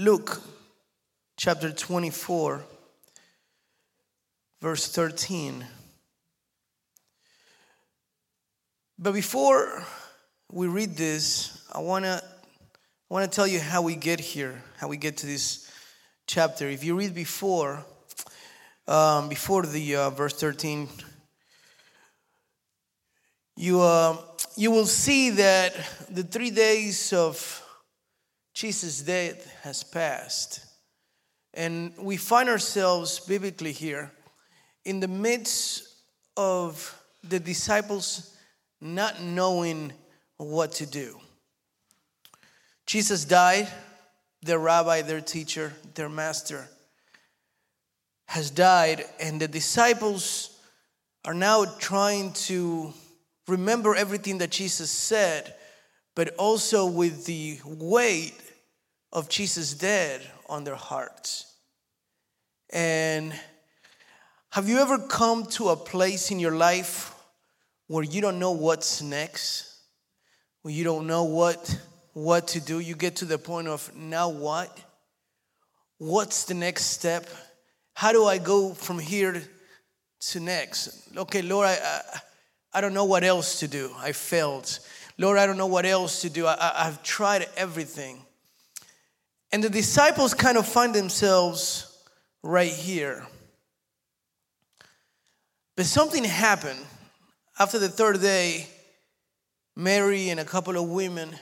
Luke chapter 24, verse 13. But before we read this, I want to I want to tell you how we get here, how we get to this chapter. If you read before, um, before the uh, verse 13, you, uh, you will see that the three days of Jesus' death has passed. And we find ourselves biblically here in the midst of the disciples not knowing what to do. Jesus died, their rabbi, their teacher, their master has died, and the disciples are now trying to remember everything that Jesus said, but also with the weight of Jesus' dead on their hearts. And have you ever come to a place in your life where you don't know what's next? Where you don't know what what to do? You get to the point of now what? What's the next step? How do I go from here to next? Okay, Lord, I, I, I don't know what else to do. I failed. Lord, I don't know what else to do. I, I've tried everything. And the disciples kind of find themselves right here. But something happened. After the third day, Mary and a couple of women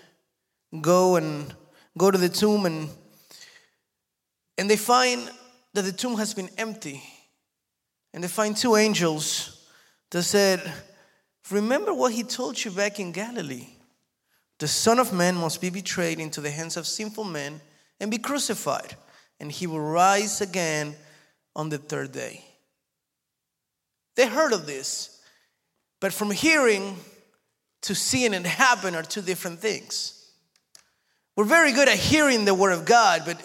go and go to the tomb and and they find that the tomb has been empty. And they find two angels that said, Remember what he told you back in Galilee. The Son of Man must be betrayed into the hands of sinful men and be crucified, and he will rise again on the third day. They heard of this, but from hearing to seeing it happen are two different things. We're very good at hearing the word of God, but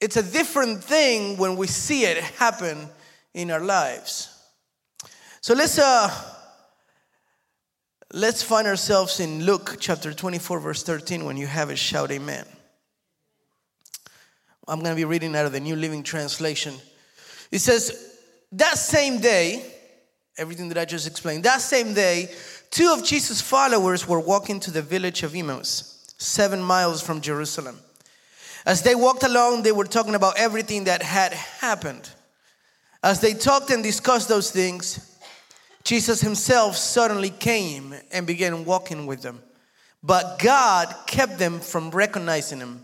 it's a different thing when we see it happen in our lives. So let's uh let's find ourselves in Luke chapter 24 verse 13 when you have it shout amen. I'm going to be reading out of the New Living Translation. It says, That same day, everything that I just explained, that same day, two of Jesus' followers were walking to the village of Emmaus, seven miles from Jerusalem. As they walked along, they were talking about everything that had happened. As they talked and discussed those things, Jesus himself suddenly came and began walking with them. But God kept them from recognizing him.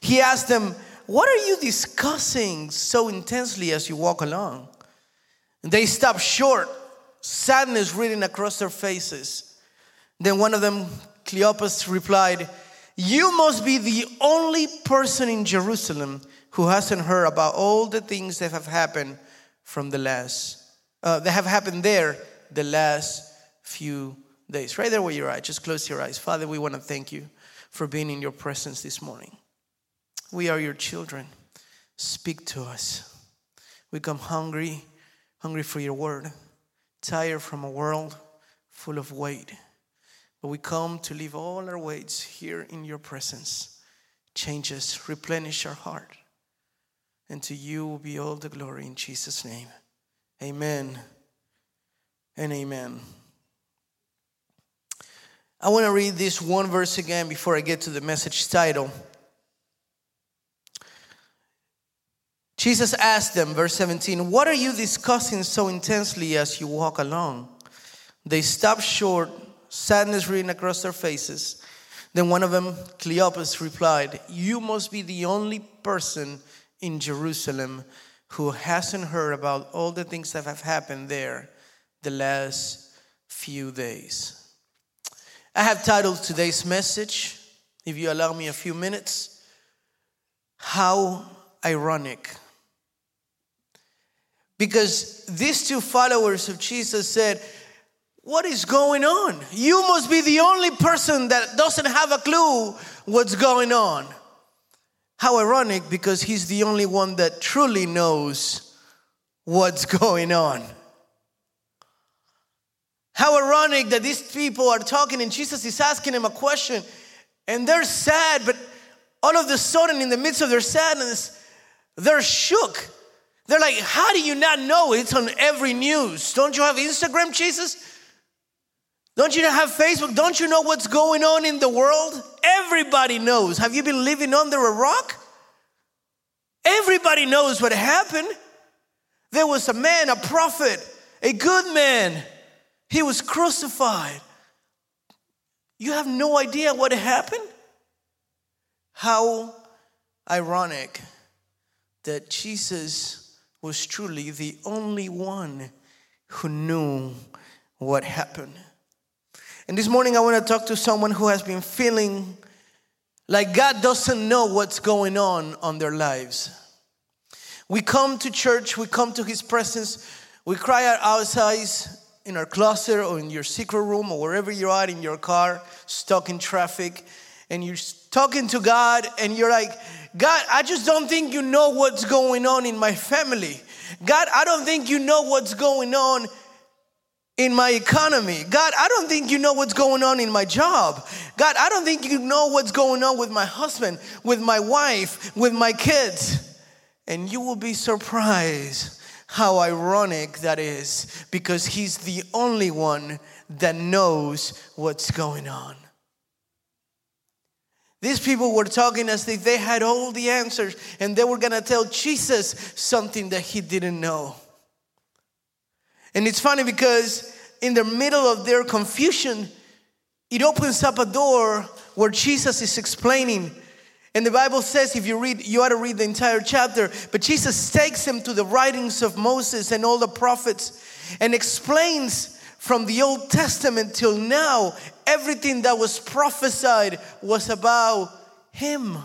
He asked them, what are you discussing so intensely as you walk along? And they stopped short, sadness written across their faces. Then one of them, Cleopas, replied, You must be the only person in Jerusalem who hasn't heard about all the things that have happened from the last, uh, that have happened there the last few days. Right there where you're at, just close your eyes. Father, we want to thank you for being in your presence this morning. We are your children. Speak to us. We come hungry, hungry for your word, tired from a world full of weight. But we come to leave all our weights here in your presence. Change us, replenish our heart. And to you will be all the glory in Jesus' name. Amen and amen. I want to read this one verse again before I get to the message title. Jesus asked them, verse 17, What are you discussing so intensely as you walk along? They stopped short, sadness written across their faces. Then one of them, Cleopas, replied, You must be the only person in Jerusalem who hasn't heard about all the things that have happened there the last few days. I have titled today's message, if you allow me a few minutes, How Ironic. Because these two followers of Jesus said, What is going on? You must be the only person that doesn't have a clue what's going on. How ironic, because he's the only one that truly knows what's going on. How ironic that these people are talking and Jesus is asking them a question and they're sad, but all of a sudden, in the midst of their sadness, they're shook. They're like, How do you not know it's on every news? Don't you have Instagram, Jesus? Don't you have Facebook? Don't you know what's going on in the world? Everybody knows. Have you been living under a rock? Everybody knows what happened. There was a man, a prophet, a good man. He was crucified. You have no idea what happened? How ironic that Jesus was truly the only one who knew what happened. And this morning, I want to talk to someone who has been feeling like God doesn't know what's going on on their lives. We come to church, we come to His presence, we cry out outside in our closet or in your secret room or wherever you're at in your car, stuck in traffic, and you're talking to God, and you're like, God, I just don't think you know what's going on in my family. God, I don't think you know what's going on in my economy. God, I don't think you know what's going on in my job. God, I don't think you know what's going on with my husband, with my wife, with my kids. And you will be surprised how ironic that is because he's the only one that knows what's going on. These people were talking as if they had all the answers and they were gonna tell Jesus something that he didn't know. And it's funny because in the middle of their confusion, it opens up a door where Jesus is explaining. And the Bible says, if you read, you ought to read the entire chapter, but Jesus takes them to the writings of Moses and all the prophets and explains from the Old Testament till now everything that was prophesied was about him,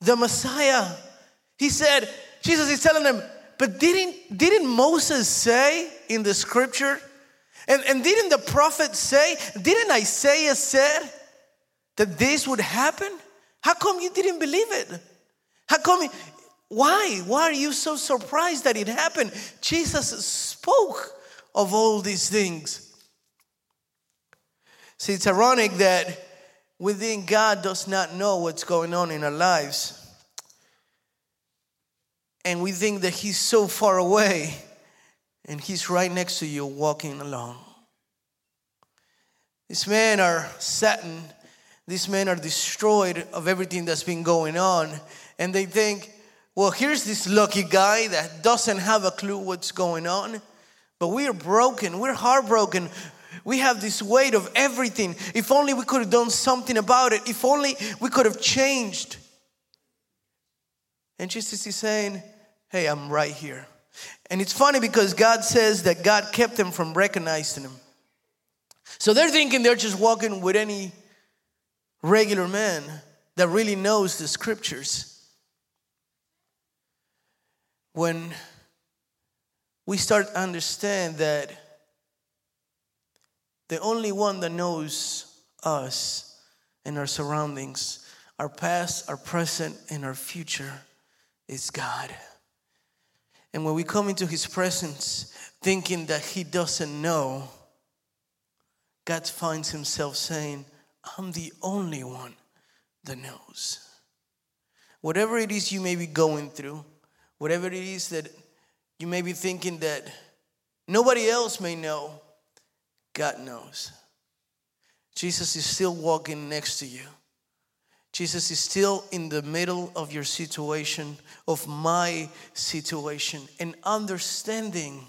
the Messiah. He said, Jesus is telling them, but didn't, didn't Moses say in the scripture, and, and didn't the prophet say, didn't Isaiah said that this would happen? How come you didn't believe it? How come, why? Why are you so surprised that it happened? Jesus spoke of all these things. See, it's ironic that within God does not know what's going on in our lives and we think that He's so far away, and He's right next to you walking along. These men are saddened, these men are destroyed of everything that's been going on, and they think, well, here's this lucky guy that doesn't have a clue what's going on, but we are broken, we're heartbroken. We have this weight of everything. If only we could have done something about it. If only we could have changed. And Jesus is saying, Hey, I'm right here. And it's funny because God says that God kept them from recognizing him. So they're thinking they're just walking with any regular man that really knows the scriptures. When we start to understand that the only one that knows us and our surroundings, our past, our present, and our future is God. And when we come into His presence thinking that He doesn't know, God finds Himself saying, I'm the only one that knows. Whatever it is you may be going through, whatever it is that you may be thinking that nobody else may know, God knows. Jesus is still walking next to you. Jesus is still in the middle of your situation, of my situation, and understanding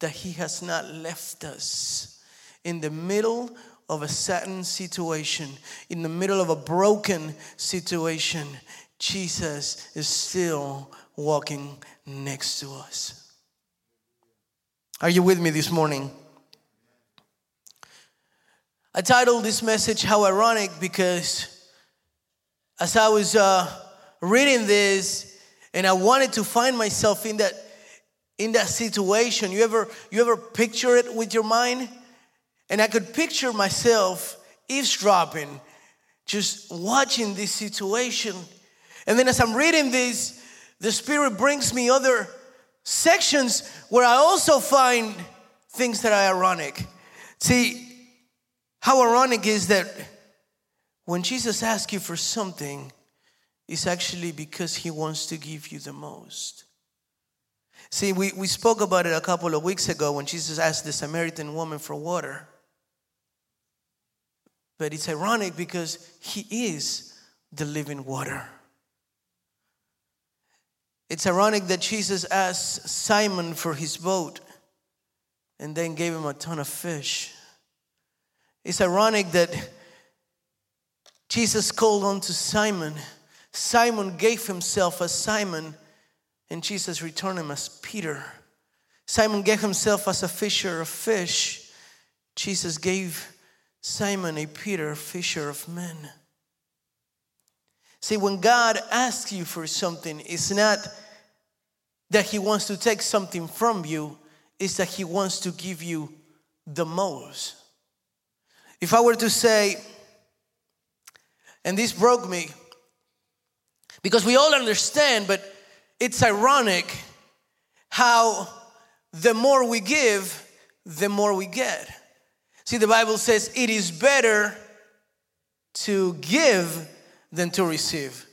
that He has not left us in the middle of a certain situation, in the middle of a broken situation. Jesus is still walking next to us. Are you with me this morning? I titled this message How Ironic because as I was uh, reading this and I wanted to find myself in that in that situation, you ever you ever picture it with your mind? And I could picture myself eavesdropping, just watching this situation. And then as I'm reading this, the Spirit brings me other sections where I also find things that are ironic. See, how ironic is that when Jesus asks you for something, it's actually because he wants to give you the most. See, we, we spoke about it a couple of weeks ago when Jesus asked the Samaritan woman for water. But it's ironic because he is the living water. It's ironic that Jesus asked Simon for his boat and then gave him a ton of fish. It's ironic that Jesus called on to Simon. Simon gave himself as Simon, and Jesus returned him as Peter. Simon gave himself as a fisher of fish. Jesus gave Simon a Peter, fisher of men. See, when God asks you for something, it's not that He wants to take something from you, it's that He wants to give you the most. If I were to say, and this broke me, because we all understand, but it's ironic how the more we give, the more we get. See, the Bible says it is better to give than to receive.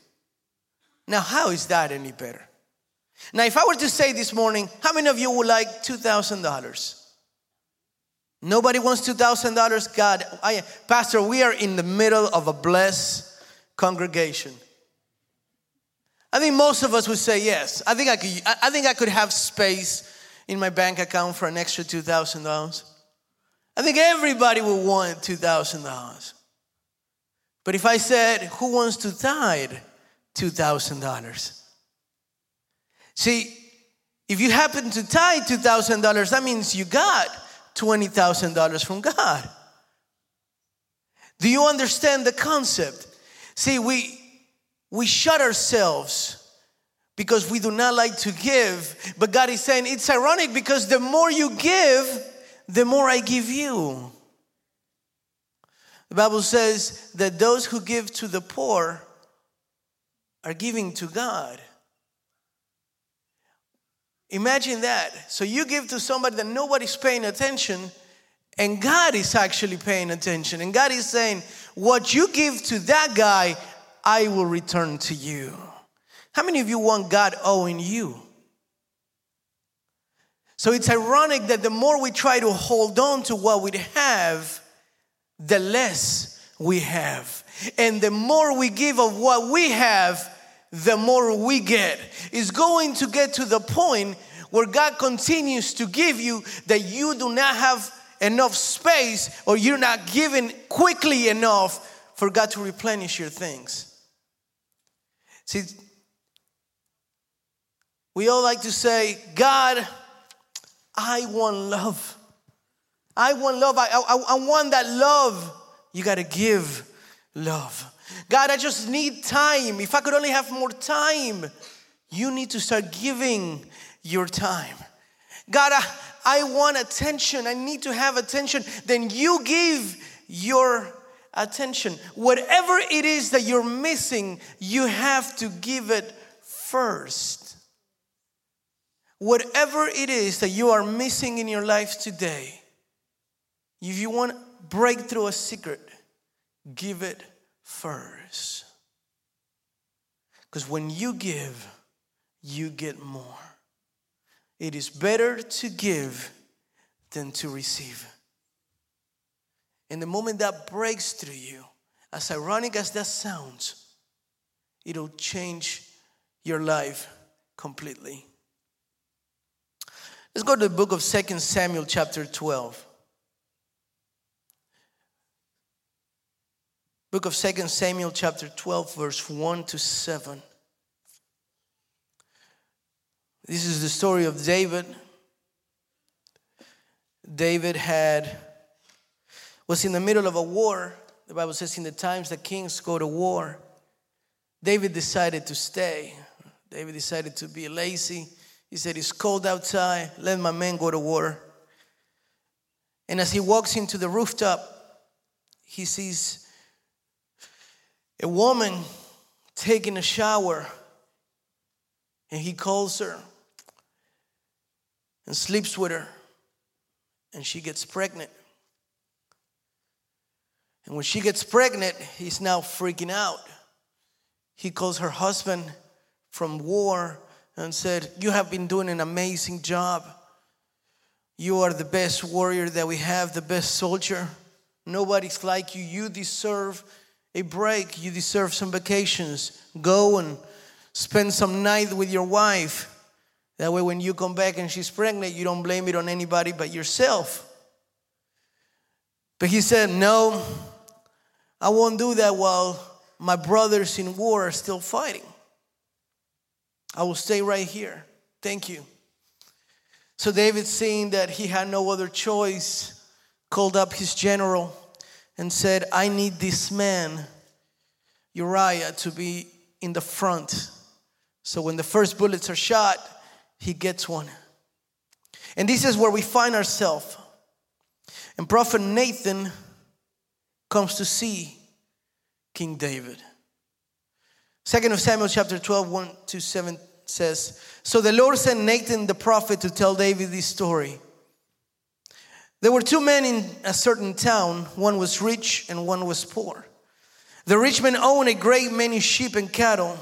Now, how is that any better? Now, if I were to say this morning, how many of you would like $2,000? Nobody wants $2,000? God, I, Pastor, we are in the middle of a blessed congregation. I think most of us would say yes. I think I could, I think I could have space in my bank account for an extra $2,000. I think everybody would want $2,000. But if I said, who wants to tithe $2,000? See, if you happen to tithe $2,000, that means you got $20,000 from God. Do you understand the concept? See, we, we shut ourselves because we do not like to give, but God is saying it's ironic because the more you give, the more I give you. The Bible says that those who give to the poor are giving to God. Imagine that. So you give to somebody that nobody's paying attention, and God is actually paying attention. And God is saying, What you give to that guy, I will return to you. How many of you want God owing you? So it's ironic that the more we try to hold on to what we have, the less we have. And the more we give of what we have, the more we get. It's going to get to the point where God continues to give you that you do not have enough space or you're not giving quickly enough for God to replenish your things. See, we all like to say, God, I want love. I want love. I, I, I want that love. You got to give love. God, I just need time. If I could only have more time, you need to start giving your time. God, I, I want attention. I need to have attention. Then you give your attention. Whatever it is that you're missing, you have to give it first. Whatever it is that you are missing in your life today, if you want breakthrough a secret, give it first. Because when you give, you get more. It is better to give than to receive. And the moment that breaks through you, as ironic as that sounds, it'll change your life completely. Let's go to the book of Second Samuel, chapter 12. Book of Second Samuel, chapter 12, verse 1 to 7. This is the story of David. David had was in the middle of a war. The Bible says in the times that kings go to war, David decided to stay. David decided to be lazy. He said, It's cold outside. Let my men go to war. And as he walks into the rooftop, he sees a woman taking a shower. And he calls her and sleeps with her. And she gets pregnant. And when she gets pregnant, he's now freaking out. He calls her husband from war and said, You have been doing an amazing job. You are the best warrior that we have, the best soldier. Nobody's like you. You deserve a break. You deserve some vacations. Go and spend some night with your wife. That way, when you come back and she's pregnant, you don't blame it on anybody but yourself. But he said, No, I won't do that while my brothers in war are still fighting. I will stay right here. Thank you. So David, seeing that he had no other choice, called up his general and said, I need this man, Uriah, to be in the front. So when the first bullets are shot, he gets one. And this is where we find ourselves. And Prophet Nathan comes to see King David. Second of Samuel chapter 12, 1 to 7 says, So the Lord sent Nathan the prophet to tell David this story. There were two men in a certain town, one was rich and one was poor. The rich man owned a great many sheep and cattle.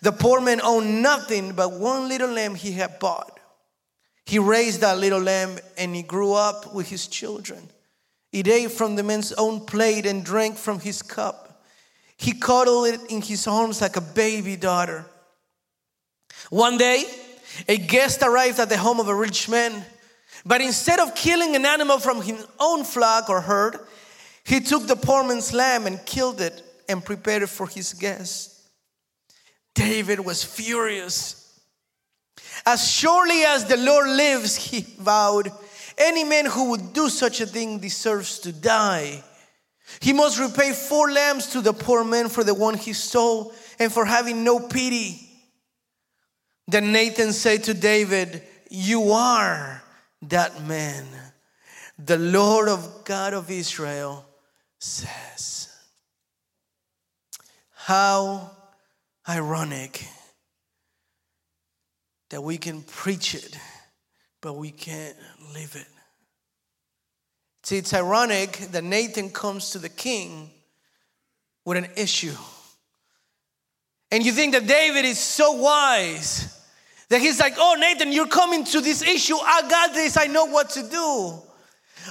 The poor man owned nothing but one little lamb he had bought. He raised that little lamb and he grew up with his children. He ate from the man's own plate and drank from his cup. He cuddled it in his arms like a baby daughter. One day, a guest arrived at the home of a rich man, but instead of killing an animal from his own flock or herd, he took the poor man's lamb and killed it and prepared it for his guest. David was furious. As surely as the Lord lives, he vowed, any man who would do such a thing deserves to die. He must repay four lambs to the poor man for the one he stole and for having no pity. Then Nathan said to David, You are that man. The Lord of God of Israel says. How ironic that we can preach it, but we can't live it. See, it's ironic that Nathan comes to the king with an issue. And you think that David is so wise that he's like, Oh, Nathan, you're coming to this issue. I got this. I know what to do.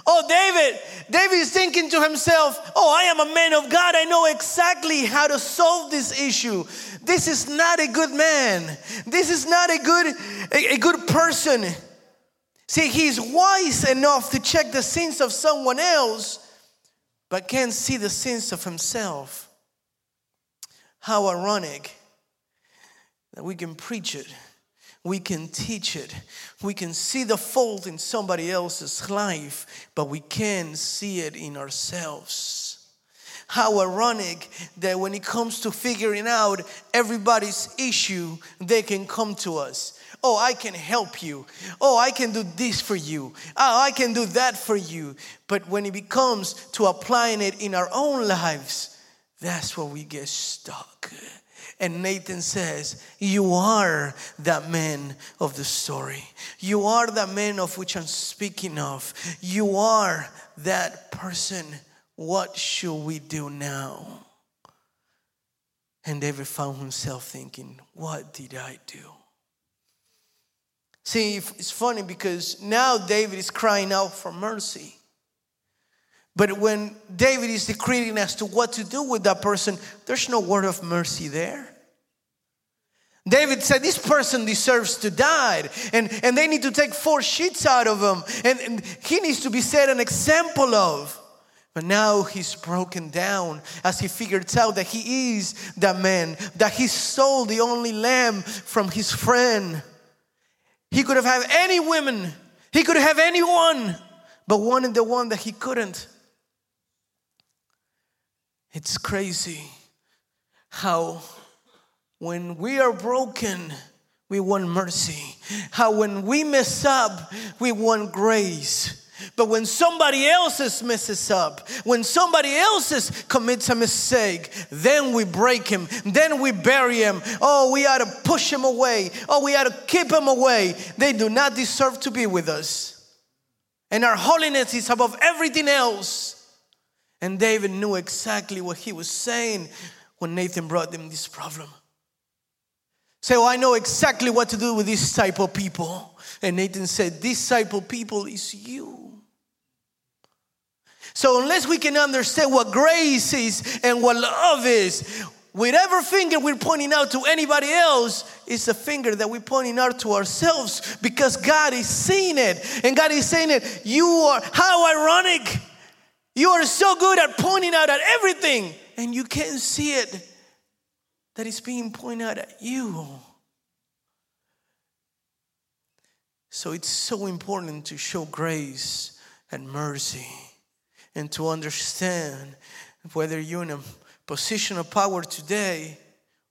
Oh, David, David is thinking to himself, Oh, I am a man of God. I know exactly how to solve this issue. This is not a good man. This is not a good, a, a good person. See, he's wise enough to check the sins of someone else, but can't see the sins of himself. How ironic that we can preach it we can teach it. We can see the fault in somebody else's life, but we can't see it in ourselves. How ironic that when it comes to figuring out everybody's issue, they can come to us. Oh, I can help you. Oh, I can do this for you. Oh, I can do that for you. But when it becomes to applying it in our own lives, that's where we get stuck. And Nathan says, You are that man of the story. You are that man of which I'm speaking of. You are that person. What should we do now? And David found himself thinking, What did I do? See, it's funny because now David is crying out for mercy. But when David is decreeing as to what to do with that person, there's no word of mercy there. David said, This person deserves to die, and, and they need to take four sheets out of him, and, and he needs to be set an example of. But now he's broken down as he figures out that he is that man, that he stole the only lamb from his friend. He could have had any women, he could have anyone, but wanted the one that he couldn't. It's crazy how when we are broken, we want mercy. How when we mess up, we want grace. But when somebody else's messes up, when somebody else's commits a mistake, then we break him, then we bury him. Oh, we ought to push him away. Oh, we ought to keep him away. They do not deserve to be with us. And our holiness is above everything else. And David knew exactly what he was saying when Nathan brought them this problem. Say, oh, I know exactly what to do with this type of people. And Nathan said, This type of people is you. So, unless we can understand what grace is and what love is, whatever finger we're pointing out to anybody else is a finger that we're pointing out to ourselves because God is seeing it. And God is saying it. You are, how ironic. You are so good at pointing out at everything, and you can't see it that it's being pointed out at you. So it's so important to show grace and mercy and to understand whether you're in a position of power today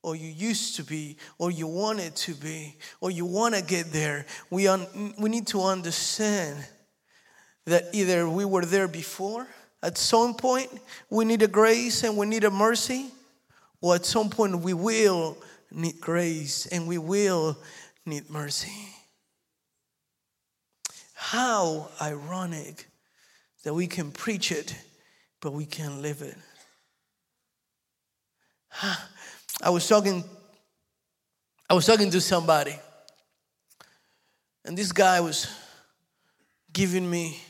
or you used to be or you wanted to be or you want to get there we, un- we need to understand that either we were there before at some point we need a grace and we need a mercy or at some point we will need grace and we will need mercy how ironic that we can preach it, but we can't live it. I was talking, I was talking to somebody, and this guy was giving me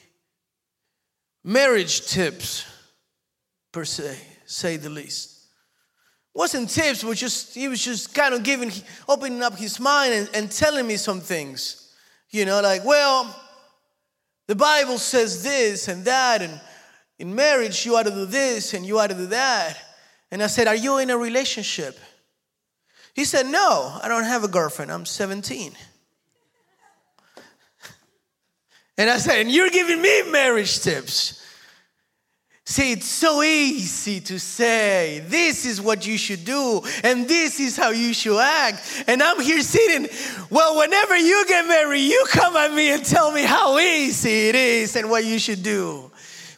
marriage tips, per se, say the least. Wasn't tips, was just he was just kind of giving, opening up his mind and, and telling me some things. You know, like, well, the Bible says this and that, and in marriage, you ought to do this and you ought to do that. And I said, Are you in a relationship? He said, No, I don't have a girlfriend. I'm 17. And I said, And you're giving me marriage tips. See, it's so easy to say, this is what you should do, and this is how you should act. And I'm here sitting, well, whenever you get married, you come at me and tell me how easy it is and what you should do.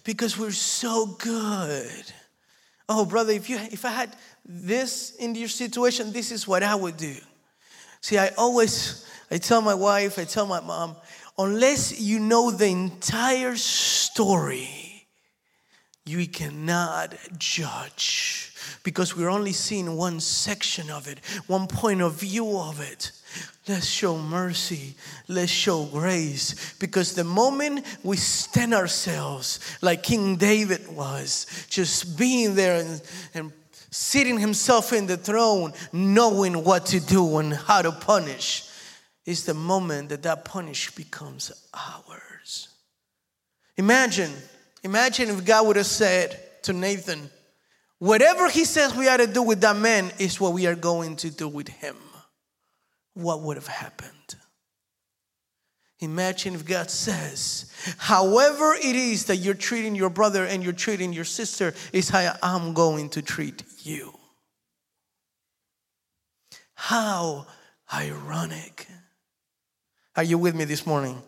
Because we're so good. Oh, brother, if, you, if I had this in your situation, this is what I would do. See, I always, I tell my wife, I tell my mom, unless you know the entire story, you cannot judge because we're only seeing one section of it, one point of view of it. Let's show mercy. Let's show grace. Because the moment we stand ourselves like King David was, just being there and, and sitting himself in the throne, knowing what to do and how to punish, is the moment that that punish becomes ours. Imagine Imagine if God would have said to Nathan, Whatever he says we ought to do with that man is what we are going to do with him. What would have happened? Imagine if God says, however it is that you're treating your brother and you're treating your sister, is how I'm going to treat you. How ironic. Are you with me this morning?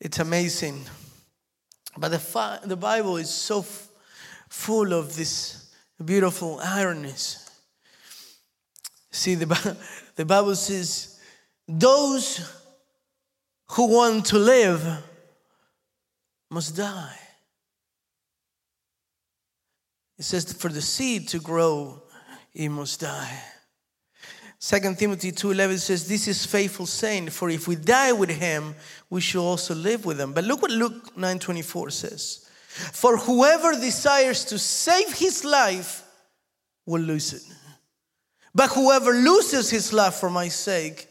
It's amazing. But the, the Bible is so full of this beautiful ironies. See, the, the Bible says, those who want to live must die. It says, for the seed to grow, it must die. Second Timothy 2:11 says this is faithful saying for if we die with him we shall also live with him. But look what Luke 9:24 says. For whoever desires to save his life will lose it. But whoever loses his life for my sake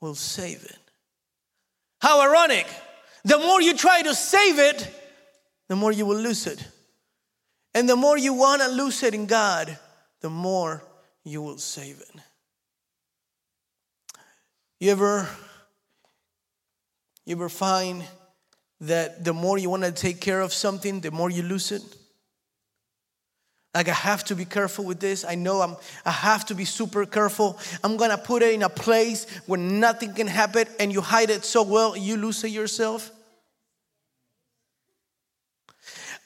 will save it. How ironic. The more you try to save it, the more you will lose it. And the more you want to lose it in God, the more you will save it. You ever you ever find that the more you want to take care of something, the more you lose it? Like I have to be careful with this. I know I'm I have to be super careful. I'm gonna put it in a place where nothing can happen and you hide it so well you lose it yourself.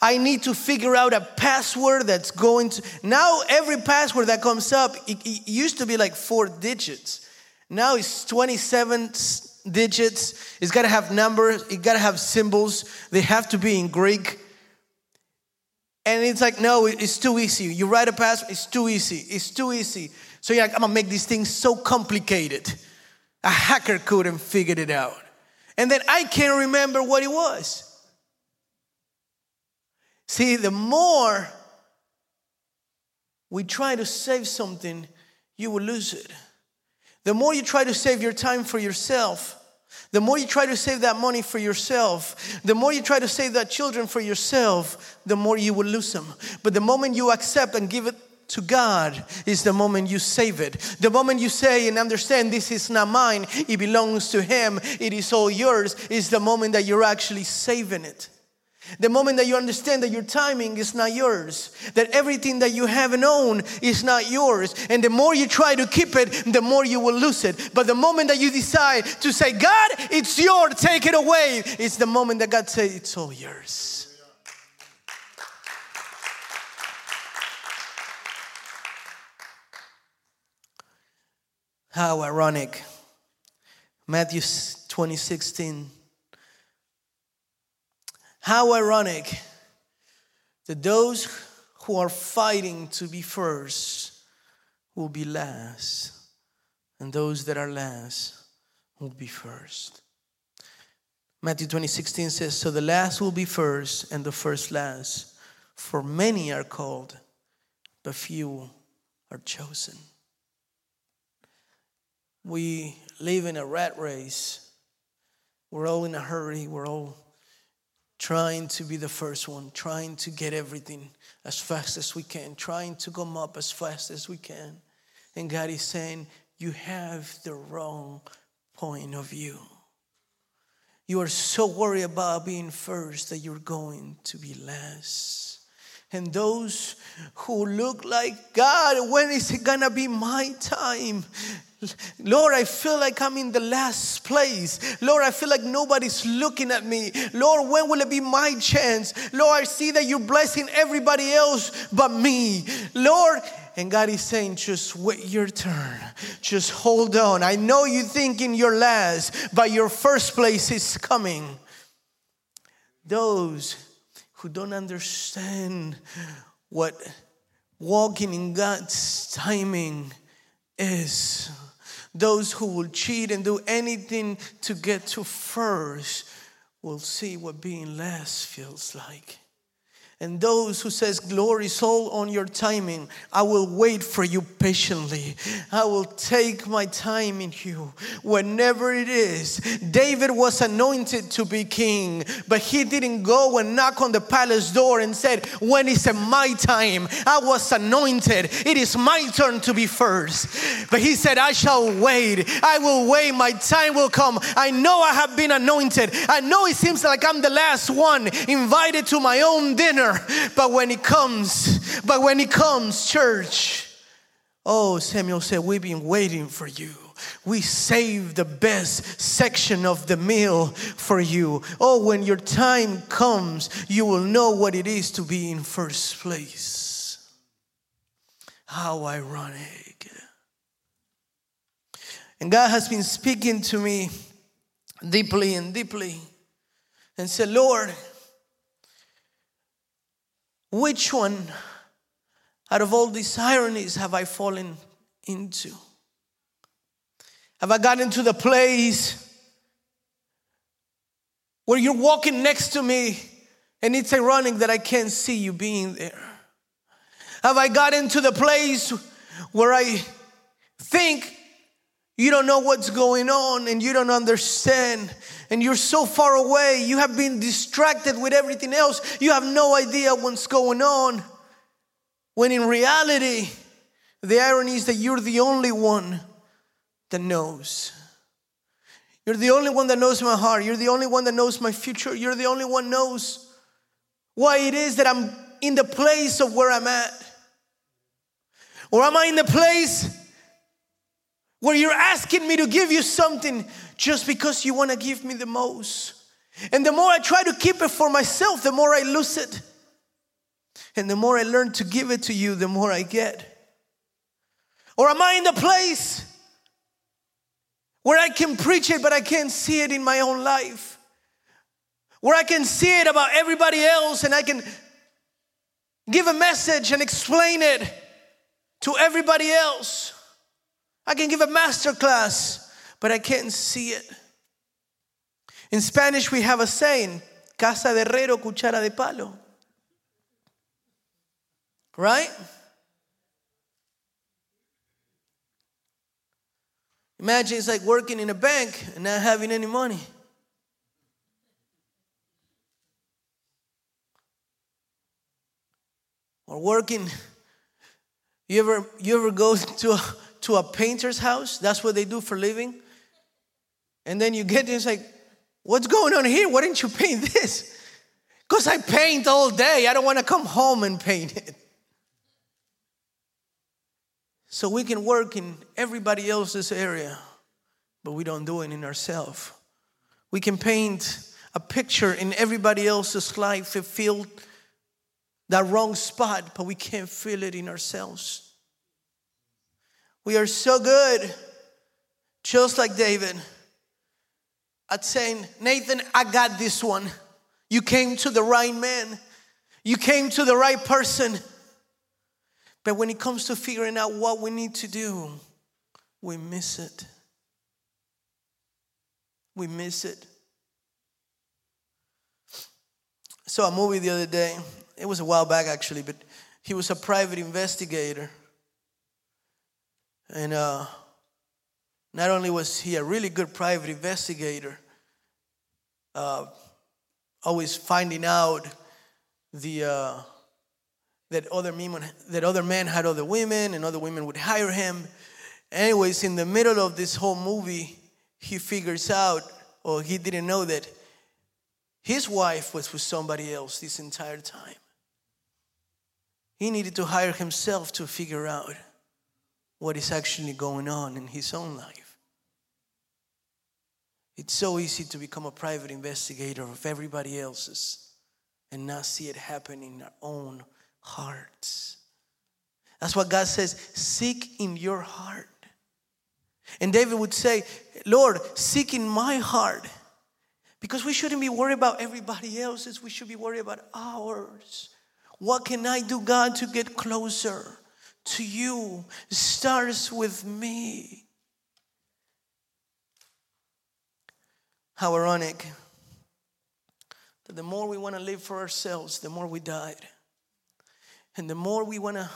I need to figure out a password that's going to now every password that comes up, it, it used to be like four digits. Now it's 27 digits, it's got to have numbers, it got to have symbols, they have to be in Greek. And it's like, no, it's too easy. You write a password, it's too easy. It's too easy. So you're like, I'm gonna make these things so complicated. A hacker couldn't figure it out. And then I can't remember what it was. See, the more we try to save something, you will lose it. The more you try to save your time for yourself, the more you try to save that money for yourself, the more you try to save that children for yourself, the more you will lose them. But the moment you accept and give it to God is the moment you save it. The moment you say and understand this is not mine, it belongs to Him, it is all yours, is the moment that you're actually saving it. The moment that you understand that your timing is not yours, that everything that you have and own is not yours, and the more you try to keep it, the more you will lose it. But the moment that you decide to say, God, it's yours, take it away, it's the moment that God says, it's all yours. How ironic. Matthew 20, 16 how ironic that those who are fighting to be first will be last, and those that are last will be first. Matthew 20, 16 says, So the last will be first, and the first last. For many are called, but few are chosen. We live in a rat race. We're all in a hurry. We're all trying to be the first one, trying to get everything as fast as we can, trying to come up as fast as we can. And God is saying, You have the wrong point of view. You are so worried about being first that you're going to be last. And those who look like, God, when is it gonna be my time? Lord, I feel like I'm in the last place. Lord, I feel like nobody's looking at me. Lord, when will it be my chance? Lord, I see that you're blessing everybody else but me. Lord, and God is saying, just wait your turn. Just hold on. I know you think in your last, but your first place is coming. Those who don't understand what walking in God's timing is those who will cheat and do anything to get to first will see what being last feels like. And those who says glory is all on your timing, I will wait for you patiently. I will take my time in you whenever it is. David was anointed to be king, but he didn't go and knock on the palace door and said, "When is it my time? I was anointed. It is my turn to be first." But he said, "I shall wait. I will wait. My time will come. I know I have been anointed. I know it seems like I'm the last one invited to my own dinner." But when it comes, but when it comes, church, oh, Samuel said, We've been waiting for you. We saved the best section of the meal for you. Oh, when your time comes, you will know what it is to be in first place. How ironic. And God has been speaking to me deeply and deeply and said, Lord, which one out of all these ironies have I fallen into? Have I gotten to the place where you're walking next to me and it's ironic that I can't see you being there? Have I gotten to the place where I think you don't know what's going on and you don't understand and you're so far away. You have been distracted with everything else. You have no idea what's going on. When in reality, the irony is that you're the only one that knows. You're the only one that knows my heart. You're the only one that knows my future. You're the only one knows why it is that I'm in the place of where I'm at. Or am I in the place where you're asking me to give you something just because you want to give me the most. And the more I try to keep it for myself, the more I lose it. And the more I learn to give it to you, the more I get. Or am I in the place where I can preach it, but I can't see it in my own life, where I can see it about everybody else and I can give a message and explain it to everybody else. I can give a master class, but I can't see it. In Spanish, we have a saying casa de herrero, cuchara de palo. Right? Imagine it's like working in a bank and not having any money. Or working, you ever you ever go to a to a painter's house? That's what they do for living. And then you get there, it's like, what's going on here? Why didn't you paint this? Because I paint all day. I don't want to come home and paint it. So we can work in everybody else's area, but we don't do it in ourselves. We can paint a picture in everybody else's life and feel that wrong spot, but we can't feel it in ourselves. We are so good, just like David, at saying, Nathan, I got this one. You came to the right man, you came to the right person. But when it comes to figuring out what we need to do, we miss it. We miss it. saw a movie the other day. It was a while back actually, but he was a private investigator. And uh, not only was he a really good private investigator, uh, always finding out the uh, that other men that other men had other women and other women would hire him. Anyways, in the middle of this whole movie, he figures out, or he didn't know that his wife was with somebody else this entire time. He needed to hire himself to figure out what is actually going on in his own life. It's so easy to become a private investigator of everybody else's and not see it happen in our own hearts. That's what God says seek in your heart. And David would say, Lord, seek in my heart. Because we shouldn't be worried about everybody else's, we should be worried about ours. What can I do, God, to get closer to you? Starts with me. How ironic that the more we want to live for ourselves, the more we died. And the more we want to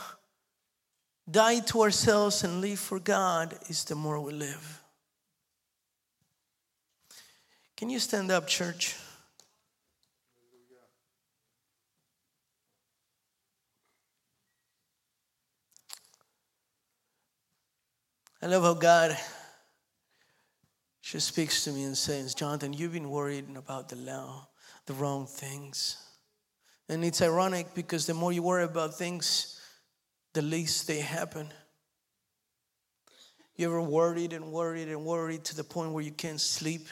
die to ourselves and live for God, is the more we live. Can you stand up, church? I love how God just speaks to me and says, Jonathan, you've been worried about the law, the wrong things. And it's ironic because the more you worry about things, the least they happen. You ever worried and worried and worried to the point where you can't sleep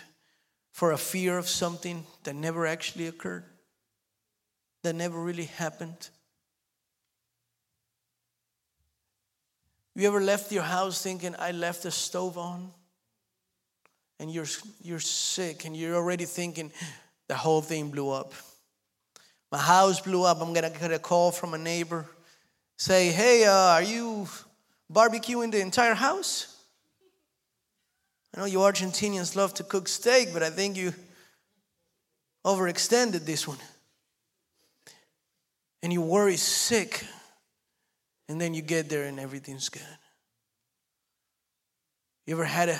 for a fear of something that never actually occurred, that never really happened? You ever left your house thinking, I left the stove on? And you're, you're sick and you're already thinking, the whole thing blew up. My house blew up. I'm gonna get a call from a neighbor. Say, hey, uh, are you barbecuing the entire house? I know you Argentinians love to cook steak, but I think you overextended this one. And you worry sick, and then you get there and everything's good. You ever had a,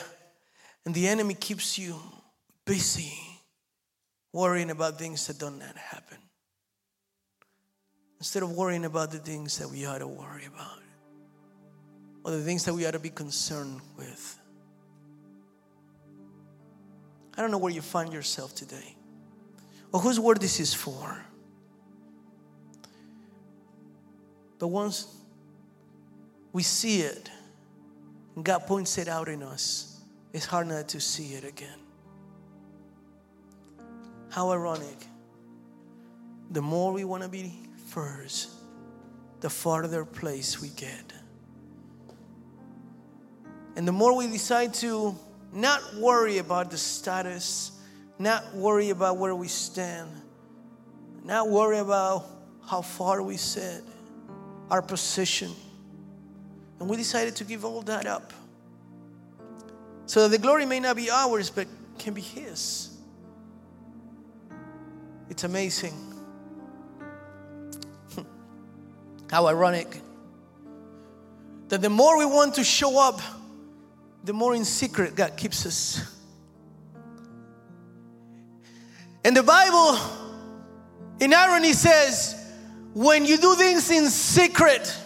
and the enemy keeps you busy worrying about things that don't happen instead of worrying about the things that we ought to worry about or the things that we ought to be concerned with. I don't know where you find yourself today or whose word this is for. But once we see it and God points it out in us, it's hard not to see it again. How ironic. The more we want to be first, the farther place we get. And the more we decide to not worry about the status, not worry about where we stand, not worry about how far we sit, our position. And we decided to give all that up. So that the glory may not be ours, but can be His. It's amazing. How ironic that the more we want to show up, the more in secret God keeps us. And the Bible, in irony, says, when you do things in secret,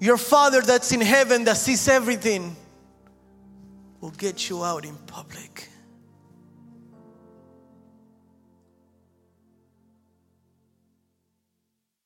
your Father that's in heaven that sees everything will get you out in public.